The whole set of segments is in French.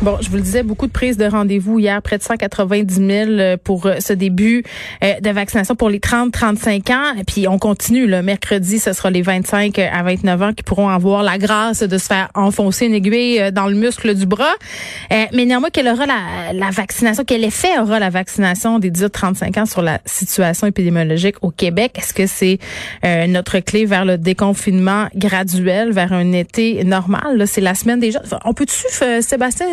Bon, je vous le disais, beaucoup de prises de rendez-vous hier, près de 190 000 euh, pour euh, ce début euh, de vaccination pour les 30-35 ans. Et puis on continue. Le mercredi, ce sera les 25 à 29 ans qui pourront avoir la grâce de se faire enfoncer une aiguille dans le muscle du bras. mais néanmoins, quelle aura la, vaccination, quel effet aura la vaccination des 18-35 ans sur la situation épidémiologique au Québec? Est-ce que c'est notre clé vers le déconfinement graduel, vers un été normal? C'est la semaine déjà. On peut-tu, Sébastien,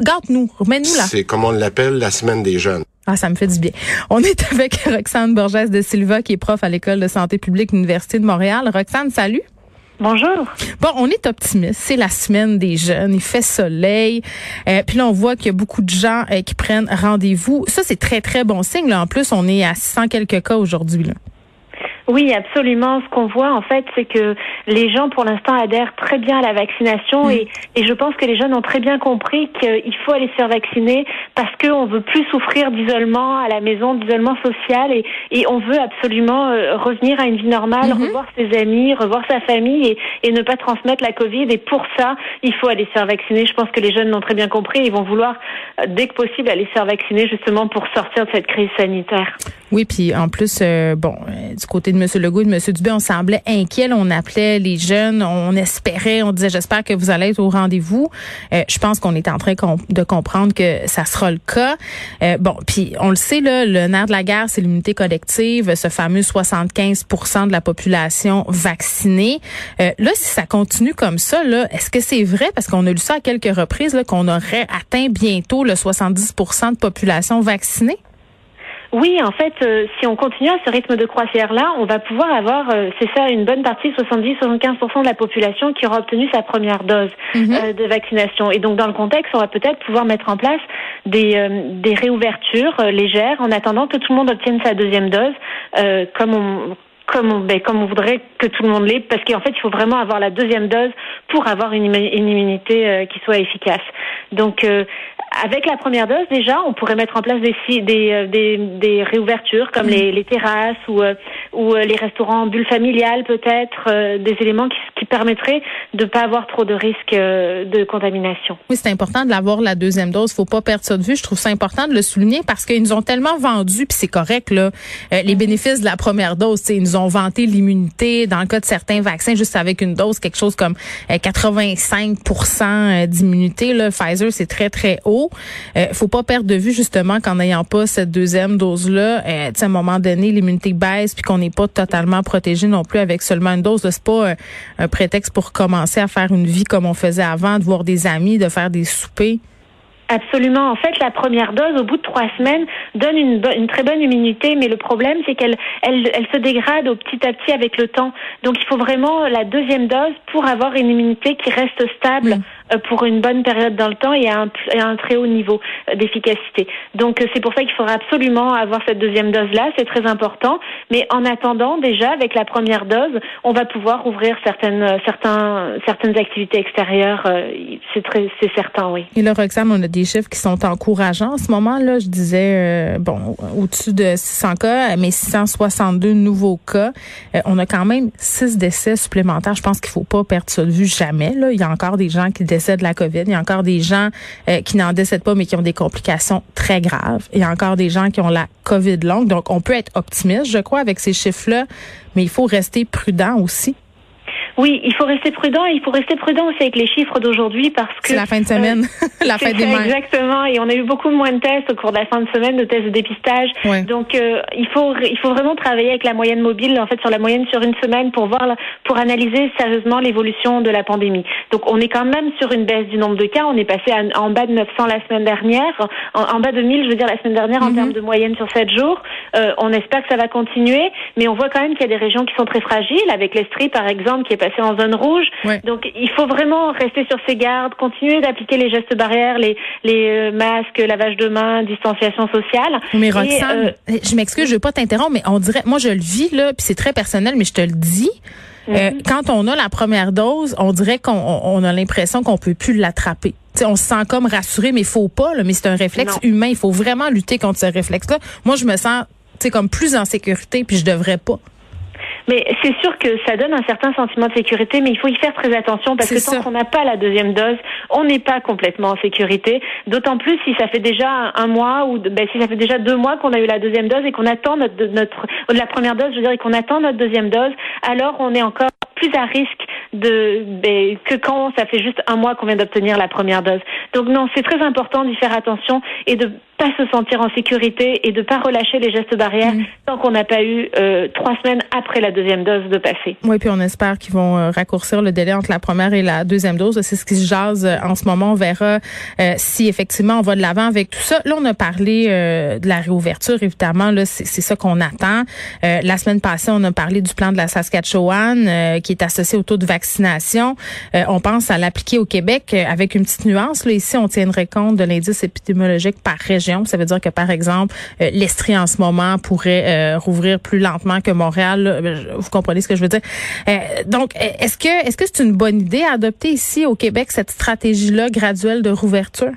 garde-nous, remets-nous là. C'est comme on l'appelle la semaine des jeunes. Ah, ça me fait du bien. On est avec Roxane Borges de Silva, qui est prof à l'École de santé publique de l'Université de Montréal. Roxane, salut. Bonjour. Bon, on est optimiste. C'est la semaine des jeunes. Il fait soleil. Euh, puis là, on voit qu'il y a beaucoup de gens euh, qui prennent rendez-vous. Ça, c'est très, très bon signe. Là. En plus, on est à 600 quelques cas aujourd'hui. Oui, absolument. Ce qu'on voit, en fait, c'est que les gens, pour l'instant, adhèrent très bien à la vaccination mm. et, et je pense que les jeunes ont très bien compris qu'il faut aller se faire vacciner parce qu'on veut plus souffrir d'isolement à la maison, d'isolement social et, et on veut absolument euh, revenir à une vie normale, mm-hmm. revoir ses amis, revoir sa famille et, et ne pas transmettre la Covid. Et pour ça, il faut aller se faire vacciner. Je pense que les jeunes l'ont très bien compris. Ils vont vouloir, euh, dès que possible, aller se faire vacciner justement pour sortir de cette crise sanitaire. Oui, puis en plus, euh, bon, du côté de M. Legault et de M. Dubé, on semblait inquiet. On appelait les jeunes, on espérait, on disait j'espère que vous allez être au rendez-vous. Euh, je pense qu'on est en train de comprendre que ça sera le cas. Euh, bon, puis on le sait, là, le nerf de la guerre, c'est l'immunité collective, ce fameux 75% de la population vaccinée. Euh, là, si ça continue comme ça, là, est-ce que c'est vrai, parce qu'on a lu ça à quelques reprises, qu'on aurait atteint bientôt le 70% de population vaccinée? Oui, en fait, euh, si on continue à ce rythme de croisière-là, on va pouvoir avoir, euh, c'est ça, une bonne partie, 70-75% de la population qui aura obtenu sa première dose mhm. euh, de vaccination. Et donc, dans le contexte, on va peut-être pouvoir mettre en place des, des réouvertures légères en attendant que tout le monde obtienne sa deuxième dose, comme on comme on, ben, comme on voudrait que tout le monde l'ait, parce qu'en fait, il faut vraiment avoir la deuxième dose pour avoir une, une immunité qui soit efficace. Donc, avec la première dose, déjà, on pourrait mettre en place des, des, euh, des, des réouvertures comme les, les, terrasses ou, euh, ou euh, les restaurants bulles familiales, peut-être, des éléments qui, qui permettraient de ne pas avoir trop de risques de contamination. Oui, c'est important de l'avoir la deuxième dose. Faut pas perdre ça de vue. Je trouve ça important de le souligner parce qu'ils nous ont tellement vendu, puis c'est correct là, les bénéfices de la première dose. Ils nous ont vanté l'immunité dans le cas de certains vaccins, juste avec une dose, quelque chose comme 85% d'immunité. Pfizer, c'est très très haut. Euh, faut pas perdre de vue justement qu'en n'ayant pas cette deuxième dose-là, euh, à un moment donné, l'immunité baisse puis qu'on n'est pas totalement protégé non plus avec seulement une dose. C'est pas euh, un prétexte pour commencer à faire une vie comme on faisait avant, de voir des amis, de faire des soupers. Absolument. En fait, la première dose, au bout de trois semaines, donne une, une très bonne immunité, mais le problème, c'est qu'elle elle, elle se dégrade au petit à petit avec le temps. Donc, il faut vraiment la deuxième dose pour avoir une immunité qui reste stable. Mm. Euh, pour une bonne période dans le temps et à un, un très haut niveau euh, d'efficacité. Donc euh, c'est pour ça qu'il faudra absolument avoir cette deuxième dose-là, c'est très important. Mais en attendant, déjà avec la première dose, on va pouvoir ouvrir certaines, certains, certaines activités extérieures. C'est très, c'est certain, oui. Et là, Roxane, on a des chiffres qui sont encourageants. En ce moment-là, je disais, bon, au-dessus de 600 cas, mais 662 nouveaux cas. on a quand même six décès supplémentaires. Je pense qu'il faut pas perdre ça de vue jamais. Là, il y a encore des gens qui COVID. Il y a encore des gens euh, qui n'en décèdent pas, mais qui ont des complications très graves. Il y a encore des gens qui ont la COVID longue. Donc, on peut être optimiste, je crois, avec ces chiffres-là, mais il faut rester prudent aussi. Oui, il faut rester prudent et il faut rester prudent aussi avec les chiffres d'aujourd'hui parce que c'est la fin de semaine, euh, la fin des mères. Exactement, et on a eu beaucoup moins de tests au cours de la fin de semaine, de tests de dépistage. Donc euh, il faut il faut vraiment travailler avec la moyenne mobile, en fait sur la moyenne sur une semaine pour voir pour analyser sérieusement l'évolution de la pandémie. Donc on est quand même sur une baisse du nombre de cas. On est passé en bas de 900 la semaine dernière, en, bas de 1000, je veux dire la semaine dernière en mhm. termes de moyenne sur 7 jours. Euh, on espère que ça va continuer, mais on voit quand même qu'il y a des régions qui sont très fragiles, avec l'Estrie par exemple qui est passé en zone rouge. Donc il faut vraiment rester sur ses gardes, continuer d'appliquer les gestes barrières, les, les euh, masques, lavage de mains, distanciation sociale. Mais Roxane, euh, je m'excuse, je veux pas t'interrompre, mais on dirait, moi je le vis là, puis c'est très personnel, mais je te le dis. Mhm. quand on a la première dose, on dirait qu'on a l'impression qu'on peut plus l'attraper on se sent comme rassuré, mais il faut pas, mais c'est un réflexe humain. Il faut vraiment lutter contre ce réflexe-là. Moi, je me sens comme plus en sécurité, puis je devrais pas. Mais c'est sûr que ça donne un certain sentiment de sécurité, mais il faut y faire très attention parce que tant qu'on n'a pas la deuxième dose, on n'est pas complètement en sécurité. D'autant plus si ça fait déjà un mois ou ben, si ça fait déjà deux mois qu'on a eu la deuxième dose et qu'on attend notre, notre la première dose, je veux dire, et qu'on attend notre deuxième dose, alors on est encore plus à risque de ben, que quand ça fait juste un mois qu'on vient d'obtenir la première dose. Donc non, c'est très important d'y faire attention et de pas se sentir en sécurité et de pas relâcher les gestes barrières mm. tant qu'on n'a pas eu euh, trois semaines après la deuxième dose de passer. Oui, puis on espère qu'ils vont euh, raccourcir le délai entre la première et la deuxième dose. C'est ce qui se jase euh, en ce moment. On verra si effectivement on va de l'avant avec tout ça. Là, on a parlé de la réouverture, évidemment. Là, c'est ça qu'on attend. la semaine passée, on a parlé du plan de la Saskatchewan qui est associé au taux de vaccination. On pense à l'appliquer au Québec avec une petite nuance. Là, ici, on tiendrait compte de l'indice épidémiologique par région ça veut dire que, par exemple, euh, l'Estrie en ce moment pourrait euh, rouvrir plus lentement que Montréal. Vous comprenez ce que je veux dire? Euh, donc, est-ce que est-ce que c'est une bonne idée à adopter ici au Québec cette stratégie-là graduelle de rouverture?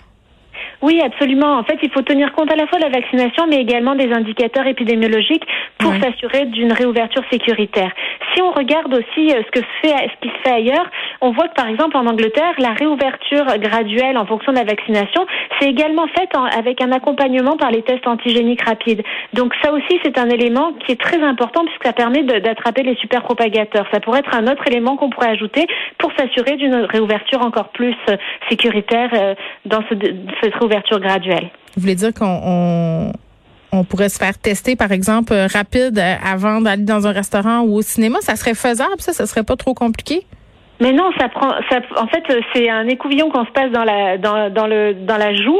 Oui, absolument. En fait, il faut tenir compte à la fois de la vaccination, mais également des indicateurs épidémiologiques pour s'assurer d'une réouverture sécuritaire. Si on regarde aussi ce que fait, ce qui se fait ailleurs, on voit que par exemple en Angleterre, la réouverture graduelle en fonction de la vaccination, c'est également fait avec un accompagnement par les tests antigéniques rapides. Donc ça aussi, c'est un élément qui est très important puisque ça permet d'attraper les super propagateurs. Ça pourrait être un autre élément qu'on pourrait ajouter pour s'assurer d'une réouverture encore plus euh, sécuritaire euh, dans ce, cette réouverture graduelle. Vous voulez dire qu'on on, pourrait se faire tester, par exemple, euh, rapide avant d'aller dans un restaurant ou au cinéma? Ça serait faisable, ça? Ça serait pas trop compliqué? Mais non, ça prend. Ça, en fait, c'est un écouvillon qu'on se passe dans la dans, dans le dans la joue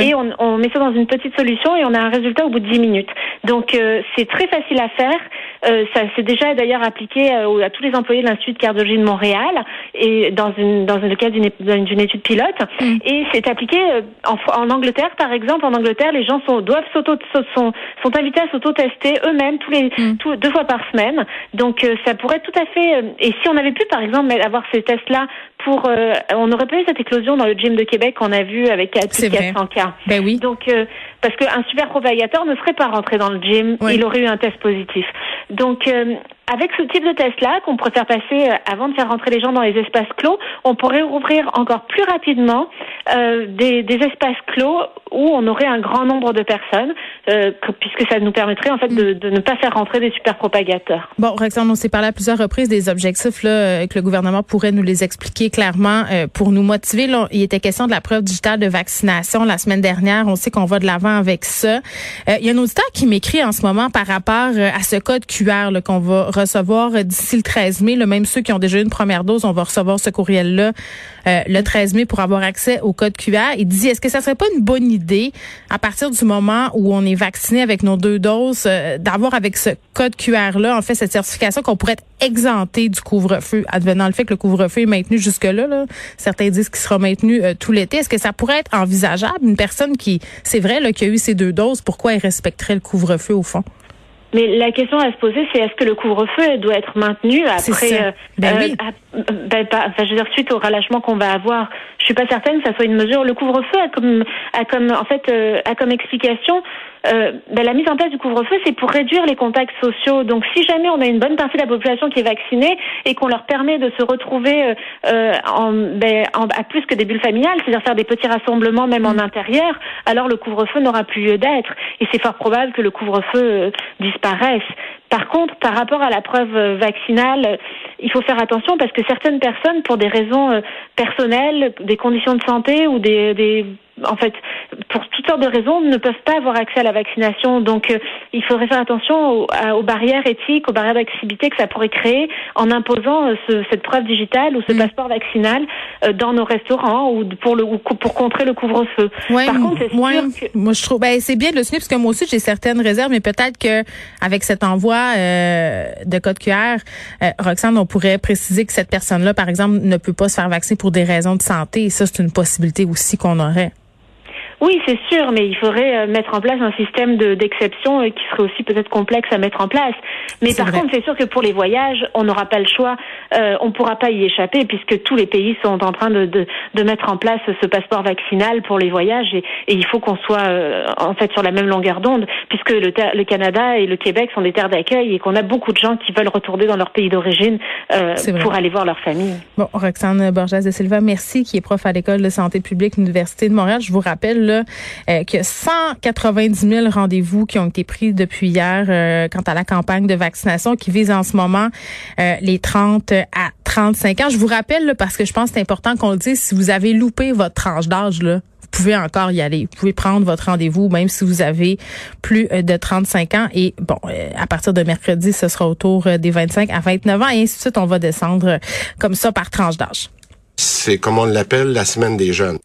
et on, on, met ça dans une petite solution et on a un résultat au bout de 10 minutes. Donc euh, c'est très facile à faire. Euh, ça s'est déjà d'ailleurs appliqué euh, à tous les employés de l'Institut de cardiologie de Montréal et dans une dans le cadre d'une d'une étude pilote. Mm. Et c'est appliqué euh, en, en Angleterre, par exemple. En Angleterre, les gens sont doivent s'auto sont sont invités à s'auto-tester eux-mêmes tous les mm. deux fois par semaine. Donc ça pourrait tout à fait. et si on avait pu, par exemple, avoir ces tests-là pour, euh, on n'aurait pas eu cette éclosion dans le gym de Québec qu'on a vu avec plus de 400 cas. Ben oui. Donc, euh, parce qu'un super propagateur ne serait pas rentré dans le gym, il aurait eu un test positif. Donc, euh, avec ce type de test-là, qu'on préfère passer avant de faire rentrer les gens dans les espaces clos, on pourrait ouvrir encore plus rapidement des, des, espaces clos où on aurait un grand nombre de personnes, puisque ça nous permettrait en fait de, de, ne pas faire rentrer des super propagateurs. Bon, Roxane, on s'est parlé à plusieurs reprises des objectifs là, que le gouvernement pourrait nous les expliquer clairement euh, pour nous motiver. Là, il était question de la preuve digitale de vaccination la semaine dernière. On sait qu'on va de l'avant avec ça. Euh, il y a un auditeur qui m'écrit en ce moment par rapport euh, à ce code QR qu'on va recevoir d'ici le 13 mai. Même ceux qui ont déjà eu une première dose, on va recevoir ce courriel-là le 13 mai pour avoir accès au code QR. Il dit, est-ce que ça serait pas une bonne idée à partir du moment où on est vacciné avec nos deux doses, d'avoir avec ce code QR-là, en fait, cette certification qu'on pourrait être exempté du couvre-feu, advenant le fait que le couvre-feu est maintenu jusque-là. Là. Certains disent qu'il sera maintenu euh, tout l'été. Est-ce que ça pourrait être envisageable? Une personne qui, c'est vrai, là, qui a eu ces deux doses, pourquoi elle respecterait le couvre-feu au fond? Mais la question à se poser, c'est est-ce que le couvre-feu doit être maintenu après, euh, ben oui. Euh, ben, enfin, je veux dire, suite au relâchement qu'on va avoir. Suis pas certaine que ça soit une mesure. Le couvre-feu a comme, a comme, en fait, a comme explication euh, ben, la mise en place du couvre-feu, c'est pour réduire les contacts sociaux. Donc, si jamais on a une bonne partie de la population qui est vaccinée et qu'on leur permet de se retrouver euh, euh en, ben, en, à plus que des bulles familiales, c'est-à-dire faire des petits rassemblements même en mm. intérieur, alors le couvre-feu n'aura plus lieu d'être. Et c'est fort probable que le couvre-feu euh, disparaisse. Par contre, par rapport à la preuve vaccinale, il faut faire attention parce que certaines personnes, pour des raisons personnelles, des conditions de santé ou des, des en fait, pour toutes sortes de raisons, ne peuvent pas avoir accès à la vaccination. Donc, euh, il faudrait faire attention aux, barrières éthiques, aux barrières d'accessibilité que ça pourrait créer en imposant ce, cette preuve digitale ou ce mm. passeport vaccinal dans nos restaurants ou pour le ou pour contrer le couvre-feu. Par contre, c'est sûr que... moi je trouve, ben c'est bien de le signer parce que moi aussi j'ai certaines réserves, mais peut-être que avec cet envoi de code QR, Roxane, on pourrait préciser que cette personne-là, par exemple, ne peut pas se faire vacciner pour des raisons de santé. Et ça, c'est une possibilité aussi qu'on aurait. Oui, c'est sûr, mais il faudrait euh, mettre en place un système d'exception euh, qui serait aussi peut-être complexe à mettre en place. Mais par contre, c'est sûr que pour les voyages, on n'aura pas le choix, euh, on ne pourra pas y échapper puisque tous les pays sont en train de, de, de mettre en place ce passeport vaccinal pour les voyages et, et il faut qu'on soit en fait sur la même longueur d'onde puisque le, le, Canada et le Québec sont des terres d'accueil et qu'on a beaucoup de gens qui veulent retourner dans leur pays d'origine pour aller voir leur famille. Bon, Roxane Borges de Silva, merci, qui est prof à l'école de santé publique l'Université de Montréal. Je vous rappelle euh, que 190 000 rendez-vous qui ont été pris depuis hier euh, quant à la campagne de vaccination qui vise en ce moment euh, les 30 à 35 ans. Je vous rappelle, parce que je pense que c'est important qu'on le dise, si vous avez loupé votre tranche d'âge, là, vous pouvez encore y aller. Vous pouvez prendre votre rendez-vous, même si vous avez plus de 35 ans. Et bon, à partir de mercredi, ce sera autour des 25 à 29 ans. Et ainsi de suite, on va descendre comme ça par tranche d'âge. C'est comme on l'appelle la semaine des jeunes.